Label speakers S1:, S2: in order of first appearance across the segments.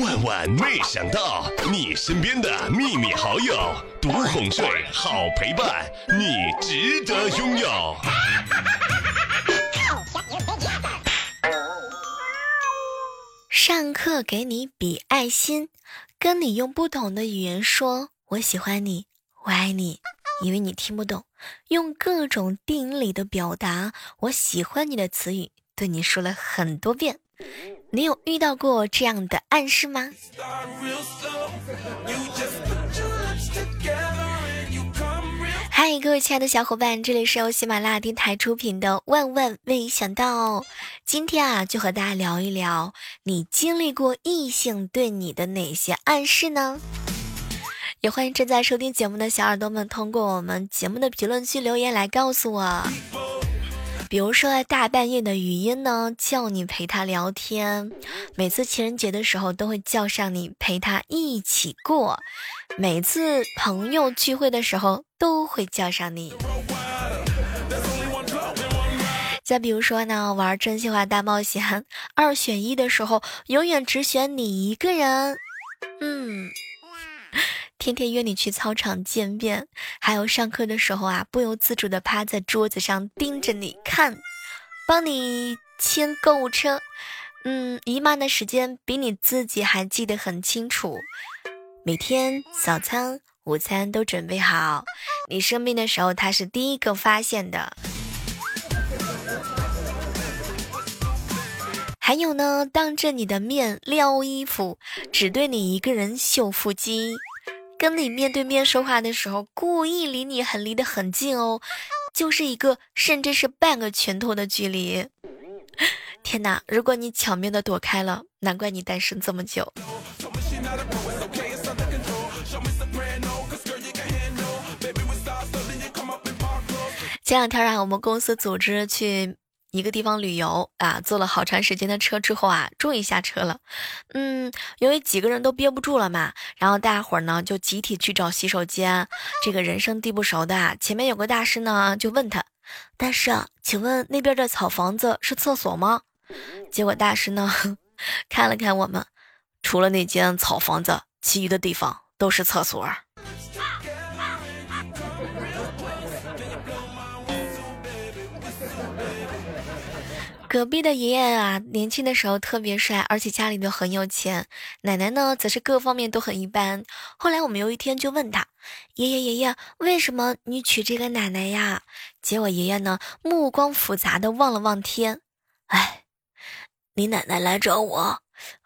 S1: 万万没想到，你身边的秘密好友，独哄睡，好陪伴，你值得拥有。
S2: 上课给你比爱心，跟你用不同的语言说“我喜欢你，我爱你”，因为你听不懂，用各种电影里的表达“我喜欢你”的词语对你说了很多遍。你有遇到过这样的暗示吗？嗨，各位亲爱的小伙伴，这里是由喜马拉雅电台出品的《万万没想到》。今天啊，就和大家聊一聊，你经历过异性对你的哪些暗示呢？也欢迎正在收听节目的小耳朵们，通过我们节目的评论区留言来告诉我。比如说大半夜的语音呢，叫你陪他聊天；每次情人节的时候，都会叫上你陪他一起过；每次朋友聚会的时候，都会叫上你。再比如说呢，玩真心话大冒险二选一的时候，永远只选你一个人。嗯。天天约你去操场见面，还有上课的时候啊，不由自主的趴在桌子上盯着你看，帮你签购物车，嗯，姨妈的时间比你自己还记得很清楚，每天早餐、午餐都准备好，你生病的时候他是第一个发现的。还有呢，当着你的面撩衣服，只对你一个人秀腹肌。跟你面对面说话的时候，故意离你很离得很近哦，就是一个甚至是半个拳头的距离。天哪！如果你巧妙的躲开了，难怪你单身这么久。前两天啊，我们公司组织去。一个地方旅游啊，坐了好长时间的车之后啊，终于下车了。嗯，由于几个人都憋不住了嘛，然后大家伙呢就集体去找洗手间。这个人生地不熟的，前面有个大师呢，就问他：“大师啊，请问那边的草房子是厕所吗？”结果大师呢 看了看我们，除了那间草房子，其余的地方都是厕所。隔壁的爷爷啊，年轻的时候特别帅，而且家里都很有钱。奶奶呢，则是各方面都很一般。后来我们有一天就问他：“爷爷爷爷，为什么你娶这个奶奶呀？”结果爷爷呢，目光复杂的望了望天：“哎，你奶奶来找我，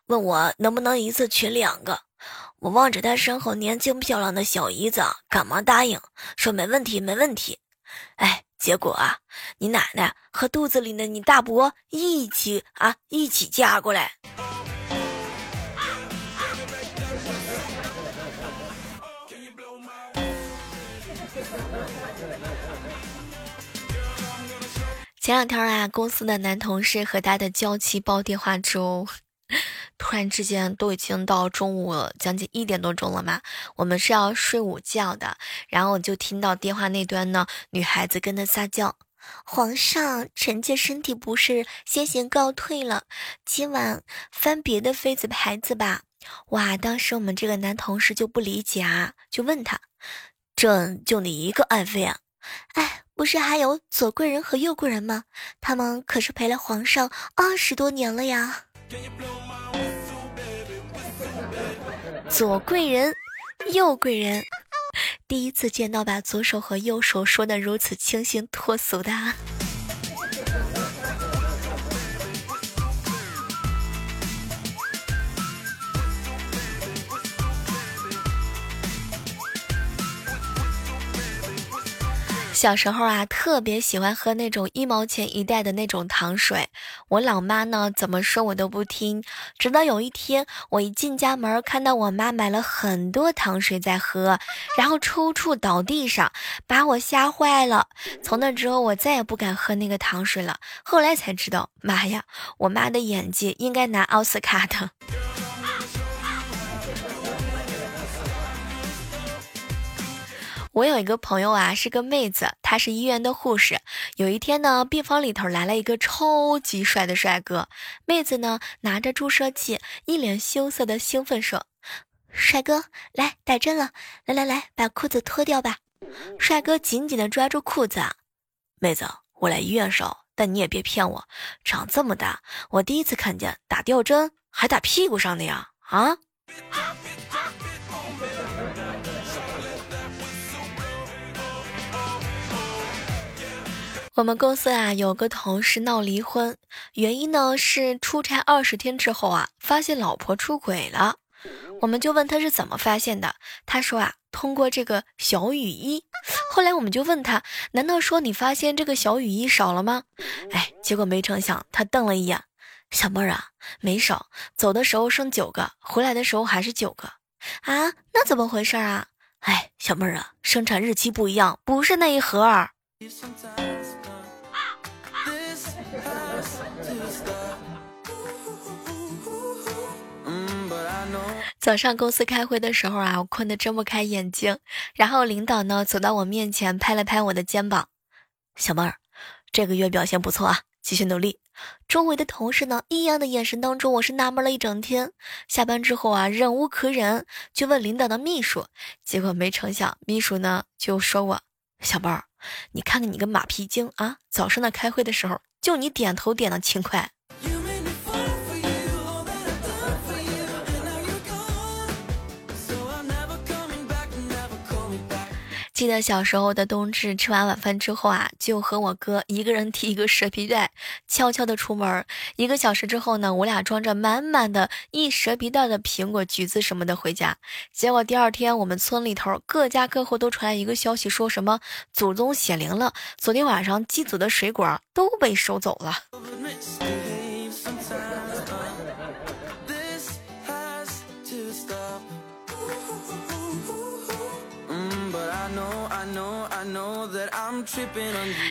S2: 问我能不能一次娶两个。我望着她身后年轻漂亮的小姨子，赶忙答应说没问题，没问题。哎。”结果啊，你奶奶和肚子里的你大伯一起啊，一起嫁过来。前两天啊，公司的男同事和他的娇妻煲电话粥。突然之间，都已经到中午将近一点多钟了嘛，我们是要睡午觉的。然后我就听到电话那端呢，女孩子跟他撒娇：“皇上，臣妾身体不适，先行告退了，今晚翻别的妃子牌子吧。”哇！当时我们这个男同事就不理解啊，就问他：“朕就你一个爱妃啊？哎，不是还有左贵人和右贵人吗？他们可是陪了皇上二十多年了呀。”左贵人，右贵人，第一次见到把左手和右手说的如此清新脱俗的。小时候啊，特别喜欢喝那种一毛钱一袋的那种糖水。我老妈呢，怎么说我都不听。直到有一天，我一进家门，看到我妈买了很多糖水在喝，然后抽搐倒地上，把我吓坏了。从那之后，我再也不敢喝那个糖水了。后来才知道，妈呀，我妈的演技应该拿奥斯卡的。我有一个朋友啊，是个妹子，她是医院的护士。有一天呢，病房里头来了一个超级帅的帅哥，妹子呢拿着注射器，一脸羞涩的兴奋说：“帅哥，来打针了，来来来，把裤子脱掉吧。”帅哥紧紧的抓住裤子，妹子，我来医院少，但你也别骗我，长这么大，我第一次看见打吊针还打屁股上的呀！啊！我们公司啊有个同事闹离婚，原因呢是出差二十天之后啊，发现老婆出轨了。我们就问他是怎么发现的，他说啊，通过这个小雨衣。后来我们就问他，难道说你发现这个小雨衣少了吗？哎，结果没成想，他瞪了一眼，小妹儿啊，没少，走的时候剩九个，回来的时候还是九个。啊，那怎么回事啊？哎，小妹儿啊，生产日期不一样，不是那一盒儿。早上公司开会的时候啊，我困得睁不开眼睛。然后领导呢走到我面前，拍了拍我的肩膀：“小妹儿，这个月表现不错啊，继续努力。”周围的同事呢异样的眼神当中，我是纳闷了一整天。下班之后啊，忍无可忍，就问领导的秘书。结果没成想，秘书呢就说我：“小妹儿，你看看你个马屁精啊！早上的开会的时候，就你点头点的勤快。”记得小时候的冬至，吃完晚饭之后啊，就和我哥一个人提一个蛇皮袋，悄悄的出门。一个小时之后呢，我俩装着满满的一蛇皮袋的苹果、橘子什么的回家。结果第二天，我们村里头各家各户都传来一个消息，说什么祖宗显灵了，昨天晚上祭祖的水果都被收走了。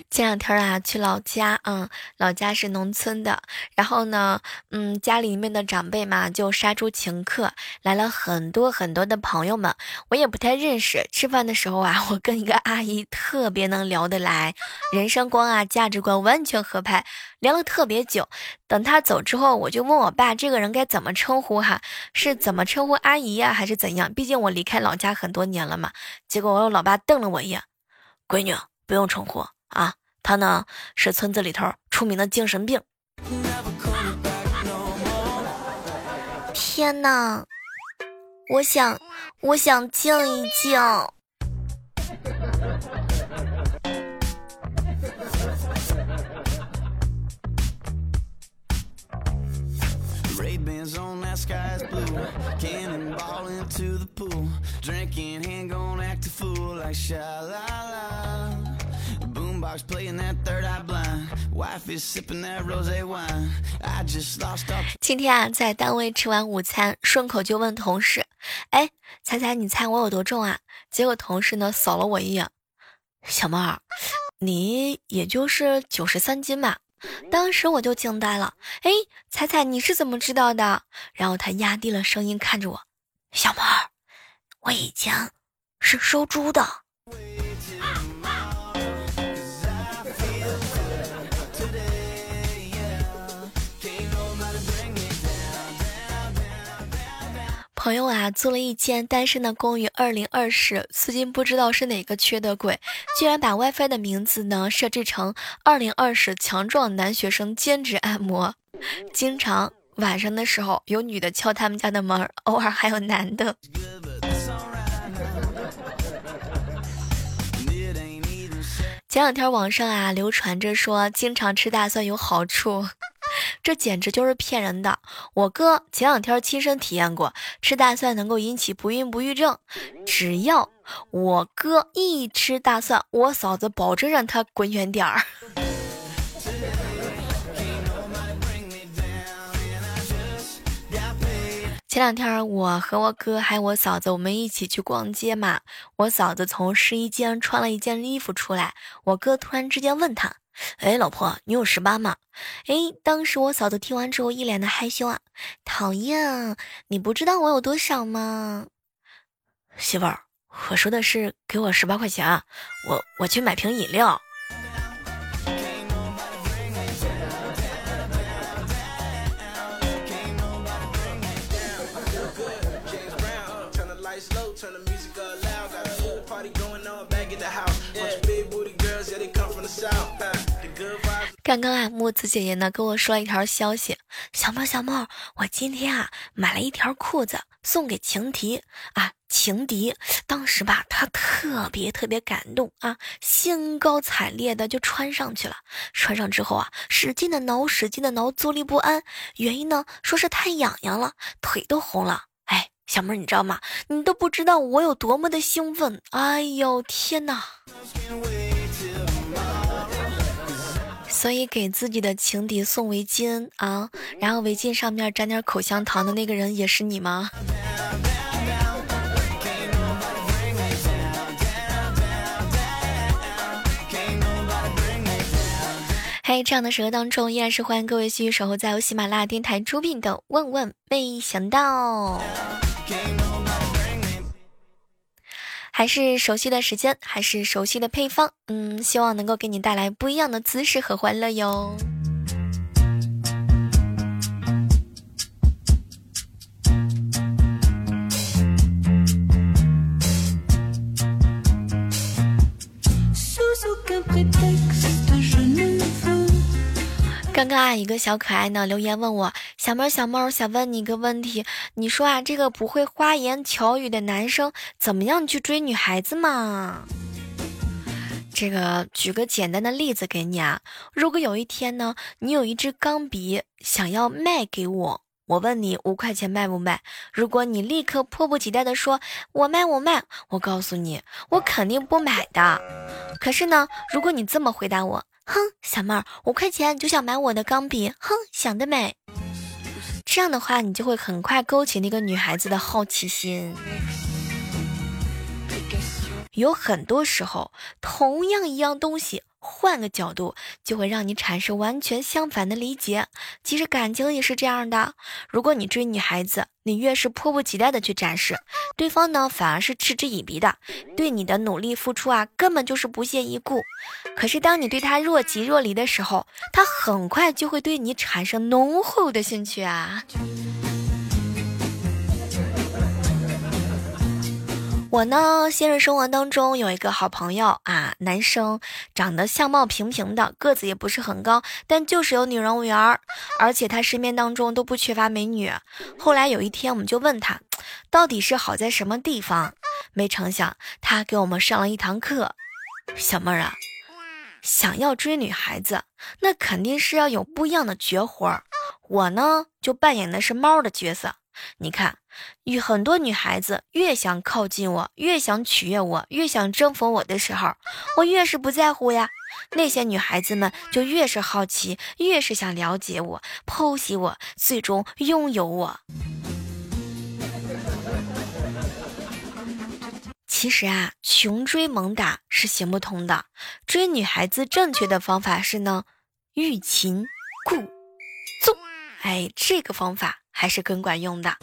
S2: 前两天啊，去老家，嗯，老家是农村的，然后呢，嗯，家里面的长辈嘛，就杀猪请客，来了很多很多的朋友们，我也不太认识。吃饭的时候啊，我跟一个阿姨特别能聊得来，人生观啊，价值观完全合拍，聊了特别久。等他走之后，我就问我爸，这个人该怎么称呼哈？是怎么称呼阿姨呀，还是怎样？毕竟我离开老家很多年了嘛。结果我老爸瞪了我一眼。闺女不用称呼啊，他呢是村子里头出名的精神病。天哪，我想，我想静一静。
S3: Drinking and going active fool like sha la la. Boombox playing that third eye blind. Wife is sipping that rose wine. I just lost all.
S2: 今天啊，在单位吃完午餐，顺口就问同事：“哎，猜猜你猜我有多重啊？”结果同事呢扫了我一眼：“小猫，你也就是九十三斤吧。”当时我就惊呆了，哎，彩彩你是怎么知道的？然后他压低了声音看着我，小猫，我以前是收猪的。”朋友啊，租了一间单身的公寓，二零二室，最近不知道是哪个缺德鬼，居然把 WiFi 的名字呢设置成二零二室强壮男学生兼职按摩，经常晚上的时候有女的敲他们家的门，偶尔还有男的。前两天网上啊流传着说，经常吃大蒜有好处。这简直就是骗人的！我哥前两天亲身体验过，吃大蒜能够引起不孕不育症。只要我哥一吃大蒜，我嫂子保证让他滚远点儿。前两天我和我哥还有我嫂子，我们一起去逛街嘛。我嫂子从试衣间穿了一件衣服出来，我哥突然之间问他。哎，老婆，你有十八吗？哎，当时我嫂子听完之后一脸的害羞啊，讨厌，你不知道我有多少吗？媳妇儿，我说的是给我十八块钱，我我去买瓶饮料。刚刚啊，木子姐姐呢跟我说了一条消息，小猫小猫，我今天啊买了一条裤子送给情敌啊，情敌。当时吧，他特别特别感动啊，兴高采烈的就穿上去了。穿上之后啊，使劲的挠，使劲的挠，坐立不安。原因呢，说是太痒痒了，腿都红了。哎，小妹儿，你知道吗？你都不知道我有多么的兴奋。哎呦，天哪！所以给自己的情敌送围巾啊，然后围巾上面沾点口香糖的那个人也是你吗？嘿，这样的时刻当中，依然是欢迎各位继续守候在由喜马拉雅电台出品的《问问没想到》。还是熟悉的时间，还是熟悉的配方，嗯，希望能够给你带来不一样的姿势和欢乐哟。刚刚啊，一个小可爱呢留言问我，小猫小猫想问你一个问题，你说啊，这个不会花言巧语的男生怎么样去追女孩子嘛？这个举个简单的例子给你啊，如果有一天呢，你有一支钢笔想要卖给我，我问你五块钱卖不卖？如果你立刻迫不及待的说我卖我卖，我告诉你，我肯定不买的。可是呢，如果你这么回答我。哼，小妹儿，五块钱就想买我的钢笔？哼，想得美！这样的话，你就会很快勾起那个女孩子的好奇心。有很多时候，同样一样东西。换个角度，就会让你产生完全相反的理解。其实感情也是这样的。如果你追女孩子，你越是迫不及待的去展示，对方呢反而是嗤之以鼻的，对你的努力付出啊，根本就是不屑一顾。可是当你对他若即若离的时候，他很快就会对你产生浓厚的兴趣啊。我呢，现实生活当中有一个好朋友啊，男生长得相貌平平的，个子也不是很高，但就是有女人缘儿，而且他身边当中都不缺乏美女。后来有一天，我们就问他，到底是好在什么地方？没成想，他给我们上了一堂课。小妹儿啊，想要追女孩子，那肯定是要有不一样的绝活儿。我呢，就扮演的是猫的角色。你看，与很多女孩子越想靠近我，越想取悦我，越想征服我的时候，我越是不在乎呀。那些女孩子们就越是好奇，越是想了解我，剖析我，最终拥有我。其实啊，穷追猛打是行不通的。追女孩子正确的方法是呢，欲擒故纵。哎，这个方法。还是更管用的。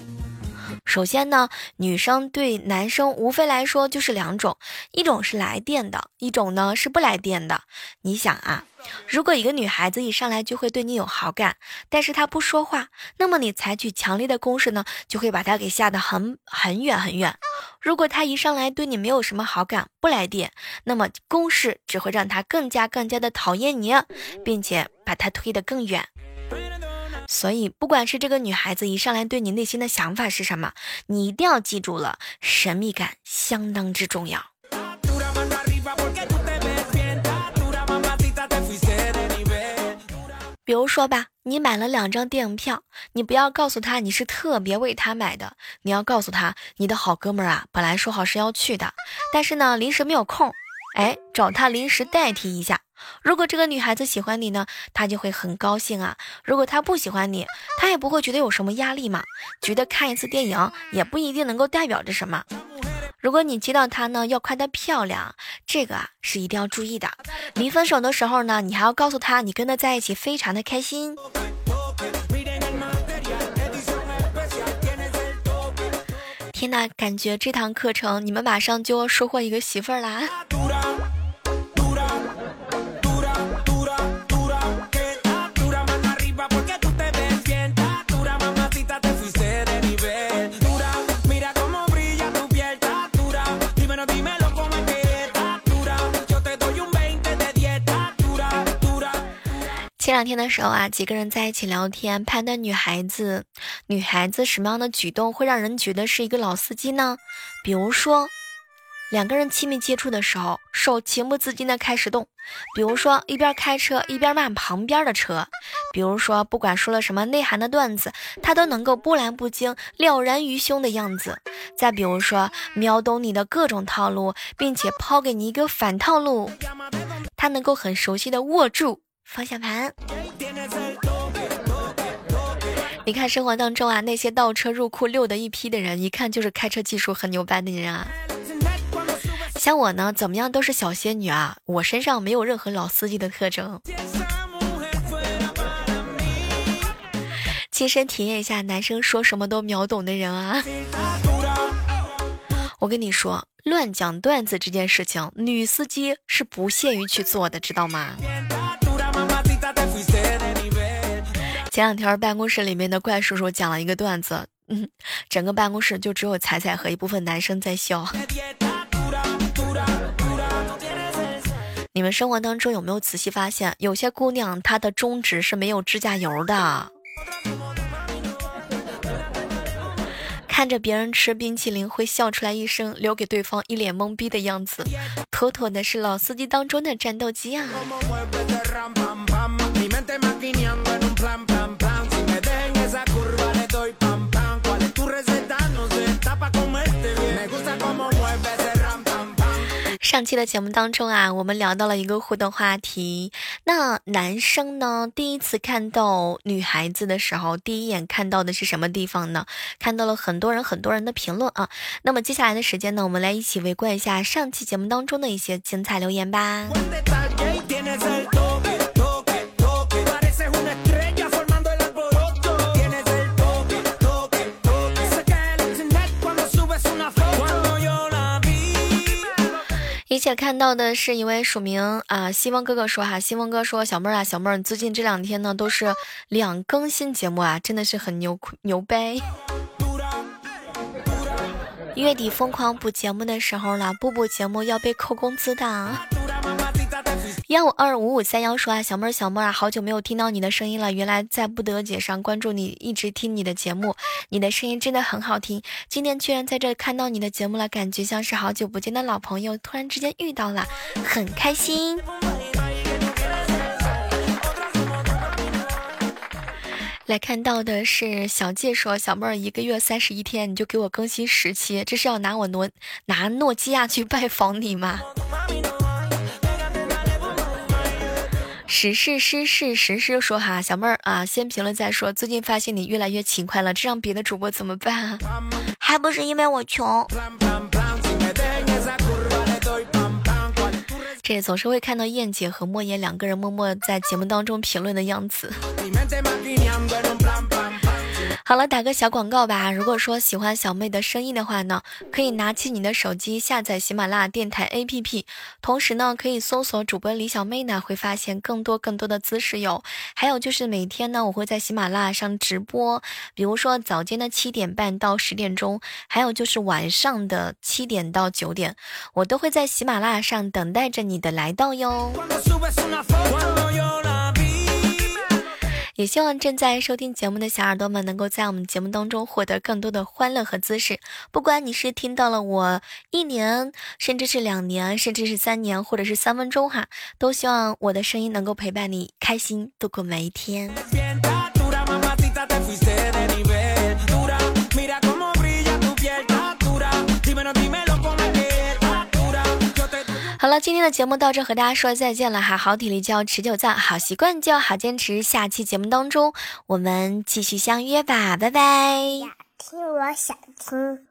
S2: 首先呢，女生对男生无非来说就是两种，一种是来电的，一种呢是不来电的。你想啊，如果一个女孩子一上来就会对你有好感，但是她不说话，那么你采取强烈的攻势呢，就会把她给吓得很很远很远。如果她一上来对你没有什么好感，不来电，那么攻势只会让她更加更加的讨厌你，并且把她推得更远。所以，不管是这个女孩子一上来对你内心的想法是什么，你一定要记住了，神秘感相当之重要。比如说吧，你买了两张电影票，你不要告诉他你是特别为他买的，你要告诉他你的好哥们儿啊，本来说好是要去的，但是呢，临时没有空，哎，找他临时代替一下。如果这个女孩子喜欢你呢，她就会很高兴啊。如果她不喜欢你，她也不会觉得有什么压力嘛。觉得看一次电影也不一定能够代表着什么。如果你接到她呢，要夸她漂亮，这个啊是一定要注意的。临分手的时候呢，你还要告诉她你跟她在一起非常的开心。天呐，感觉这堂课程你们马上就要收获一个媳妇儿啦！前两天的时候啊，几个人在一起聊天，判断女孩子，女孩子什么样的举动会让人觉得是一个老司机呢？比如说，两个人亲密接触的时候，手情不自禁的开始动；比如说，一边开车一边骂旁边的车；比如说，不管说了什么内涵的段子，他都能够波澜不惊、了然于胸的样子；再比如说，秒懂你的各种套路，并且抛给你一个反套路，他能够很熟悉的握住。方向盘。你看生活当中啊，那些倒车入库溜的一批的人，一看就是开车技术很牛掰的人啊。像我呢，怎么样都是小仙女啊，我身上没有任何老司机的特征。亲身体验一下男生说什么都秒懂的人啊。我跟你说，乱讲段子这件事情，女司机是不屑于去做的，知道吗？前两天办公室里面的怪叔叔讲了一个段子，嗯，整个办公室就只有彩彩和一部分男生在笑。你们生活当中有没有仔细发现，有些姑娘她的中指是没有指甲油的？看着别人吃冰淇淋会笑出来一声，留给对方一脸懵逼的样子，妥妥的是老司机当中的战斗机啊！上期的节目当中啊，我们聊到了一个互动话题。那男生呢，第一次看到女孩子的时候，第一眼看到的是什么地方呢？看到了很多人很多人的评论啊。那么接下来的时间呢，我们来一起围观一下上期节目当中的一些精彩留言吧。看到的是一位署名啊，希望哥哥说哈，希望哥说小妹儿啊，小妹儿最近这两天呢都是两更新节目啊，真的是很牛牛掰。月底疯狂补节目的时候了，不补节目要被扣工资的。幺五二五五三幺说啊，小妹儿小妹儿啊，好久没有听到你的声音了。原来在不得姐上关注你，一直听你的节目，你的声音真的很好听。今天居然在这看到你的节目了，感觉像是好久不见的老朋友，突然之间遇到了，很开心。来看到的是小介说，小妹儿一个月三十一天，你就给我更新十期，这是要拿我诺拿诺基亚去拜访你吗？实事实事实事说哈，小妹儿啊，先评论再说。最近发现你越来越勤快了，这让别的主播怎么办？还不是因为我穷。这总是会看到燕姐和莫言两个人默默在节目当中评论的样子。好了，打个小广告吧。如果说喜欢小妹的声音的话呢，可以拿起你的手机下载喜马拉雅电台 APP，同时呢，可以搜索主播李小妹呢，会发现更多更多的姿势哟。还有就是每天呢，我会在喜马拉雅上直播，比如说早间的七点半到十点钟，还有就是晚上的七点到九点，我都会在喜马拉雅上等待着你的来到哟。也希望正在收听节目的小耳朵们，能够在我们节目当中获得更多的欢乐和姿势。不管你是听到了我一年，甚至是两年，甚至是三年，或者是三分钟哈，都希望我的声音能够陪伴你开心度过每一天。好了，今天的节目到这，和大家说再见了哈。好体力就要持久战，好习惯就要好坚持。下期节目当中，我们继续相约吧，拜拜。
S4: 想听我想听。